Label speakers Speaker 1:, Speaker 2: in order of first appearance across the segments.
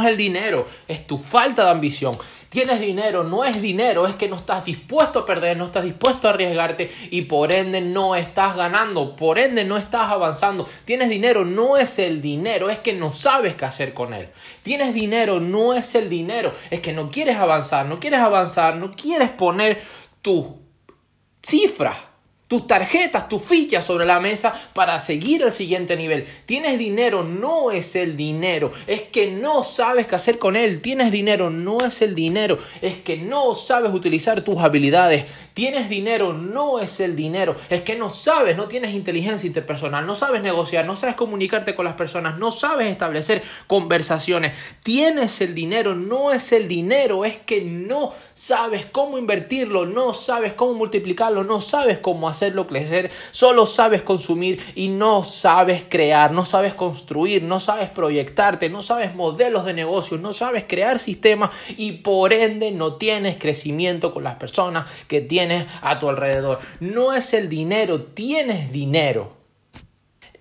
Speaker 1: es el dinero, es tu falta de ambición. Tienes dinero, no es dinero, es que no estás dispuesto a perder, no estás dispuesto a arriesgarte y por ende no estás ganando, por ende no estás avanzando. Tienes dinero, no es el dinero, es que no sabes qué hacer con él. Tienes dinero, no es el dinero, es que no quieres avanzar, no quieres avanzar, no quieres poner tu cifra tus tarjetas, tus fichas sobre la mesa para seguir al siguiente nivel. Tienes dinero, no es el dinero, es que no sabes qué hacer con él. Tienes dinero, no es el dinero, es que no sabes utilizar tus habilidades. Tienes dinero, no es el dinero, es que no sabes, no tienes inteligencia interpersonal, no sabes negociar, no sabes comunicarte con las personas, no sabes establecer conversaciones. Tienes el dinero, no es el dinero, es que no sabes cómo invertirlo, no sabes cómo multiplicarlo, no sabes cómo hacerlo crecer, solo sabes consumir y no sabes crear, no sabes construir, no sabes proyectarte, no sabes modelos de negocios, no sabes crear sistemas y por ende no tienes crecimiento con las personas que tienes a tu alrededor. No es el dinero, tienes dinero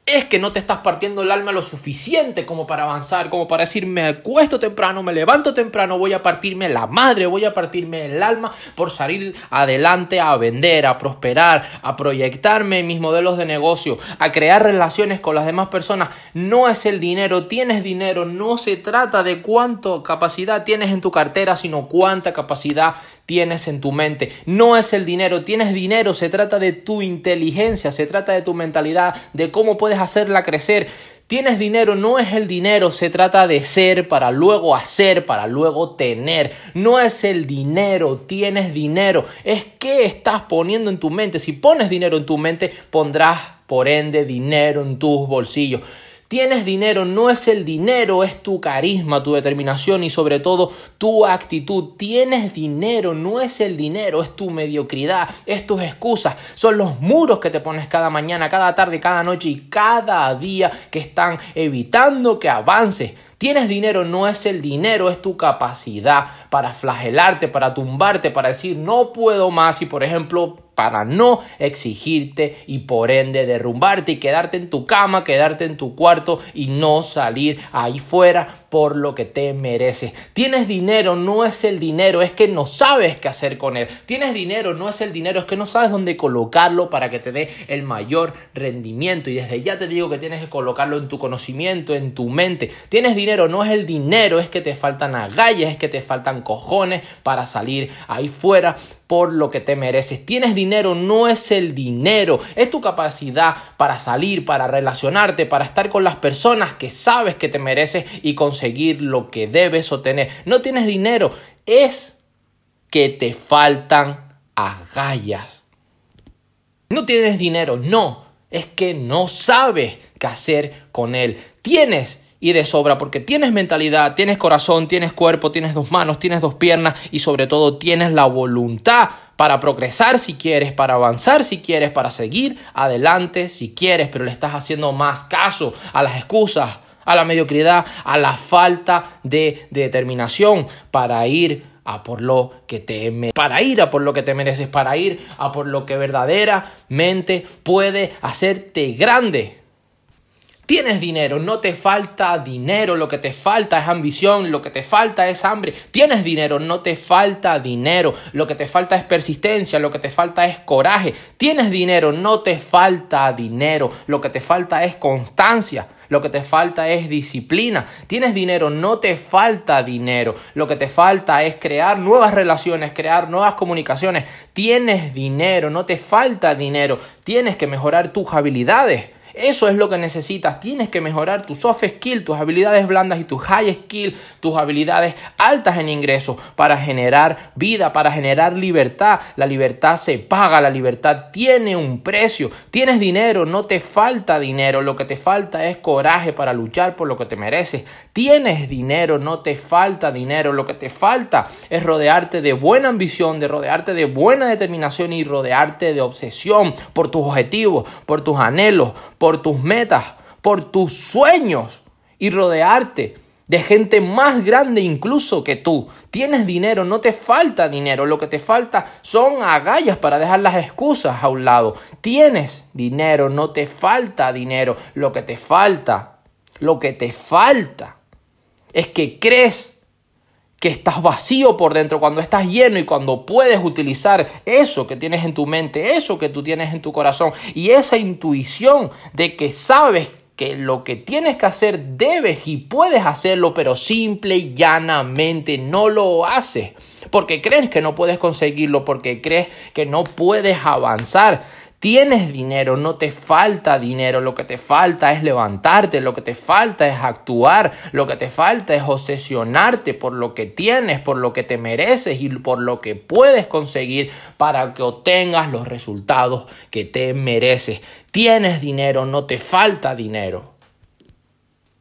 Speaker 1: es que no te estás partiendo el alma lo suficiente como para avanzar, como para decir me acuesto temprano, me levanto temprano, voy a partirme la madre, voy a partirme el alma por salir adelante a vender, a prosperar, a proyectarme mis modelos de negocio, a crear relaciones con las demás personas. No es el dinero, tienes dinero, no se trata de cuánto capacidad tienes en tu cartera, sino cuánta capacidad tienes en tu mente. No es el dinero, tienes dinero, se trata de tu inteligencia, se trata de tu mentalidad, de cómo puedes hacerla crecer. Tienes dinero, no es el dinero, se trata de ser para luego hacer, para luego tener. No es el dinero, tienes dinero, es que estás poniendo en tu mente. Si pones dinero en tu mente, pondrás por ende dinero en tus bolsillos. Tienes dinero, no es el dinero, es tu carisma, tu determinación y sobre todo tu actitud. Tienes dinero, no es el dinero, es tu mediocridad, es tus excusas, son los muros que te pones cada mañana, cada tarde, cada noche y cada día que están evitando que avances. Tienes dinero, no es el dinero, es tu capacidad para flagelarte, para tumbarte, para decir no puedo más y por ejemplo para no exigirte y por ende derrumbarte y quedarte en tu cama, quedarte en tu cuarto y no salir ahí fuera por lo que te mereces. Tienes dinero, no es el dinero, es que no sabes qué hacer con él. Tienes dinero, no es el dinero, es que no sabes dónde colocarlo para que te dé el mayor rendimiento. Y desde ya te digo que tienes que colocarlo en tu conocimiento, en tu mente. Tienes dinero, no es el dinero, es que te faltan agallas, es que te faltan cojones para salir ahí fuera por lo que te mereces. Tienes dinero, no es el dinero, es tu capacidad para salir, para relacionarte, para estar con las personas que sabes que te mereces y conseguir lo que debes obtener. No tienes dinero, es que te faltan agallas. No tienes dinero, no, es que no sabes qué hacer con él. Tienes y de sobra porque tienes mentalidad, tienes corazón, tienes cuerpo, tienes dos manos, tienes dos piernas y sobre todo tienes la voluntad para progresar si quieres, para avanzar si quieres, para seguir adelante si quieres, pero le estás haciendo más caso a las excusas, a la mediocridad, a la falta de determinación para ir a por lo que te para ir a por lo que te mereces, para ir a por lo que verdaderamente puede hacerte grande. Tienes dinero, no te falta dinero, lo que te falta es ambición, lo que te falta es hambre. Tienes dinero, no te falta dinero, lo que te falta es persistencia, lo que te falta es coraje. Tienes dinero, no te falta dinero, lo que te falta es constancia. Lo que te falta es disciplina. Tienes dinero, no te falta dinero. Lo que te falta es crear nuevas relaciones, crear nuevas comunicaciones. Tienes dinero, no te falta dinero. Tienes que mejorar tus habilidades. Eso es lo que necesitas. Tienes que mejorar tus soft skills, tus habilidades blandas y tus high skills, tus habilidades altas en ingresos para generar vida, para generar libertad. La libertad se paga, la libertad tiene un precio. Tienes dinero, no te falta dinero. Lo que te falta es coraje para luchar por lo que te mereces. Tienes dinero, no te falta dinero. Lo que te falta es rodearte de buena ambición, de rodearte de buena determinación y rodearte de obsesión por tus objetivos, por tus anhelos, por tus metas, por tus sueños y rodearte de gente más grande incluso que tú. Tienes dinero, no te falta dinero, lo que te falta son agallas para dejar las excusas a un lado. Tienes dinero, no te falta dinero, lo que te falta, lo que te falta es que crees que estás vacío por dentro, cuando estás lleno y cuando puedes utilizar eso que tienes en tu mente, eso que tú tienes en tu corazón y esa intuición de que sabes que lo que tienes que hacer debes y puedes hacerlo, pero simple y llanamente no lo haces, porque crees que no puedes conseguirlo, porque crees que no puedes avanzar. Tienes dinero, no te falta dinero, lo que te falta es levantarte, lo que te falta es actuar, lo que te falta es obsesionarte por lo que tienes, por lo que te mereces y por lo que puedes conseguir para que obtengas los resultados que te mereces. Tienes dinero, no te falta dinero.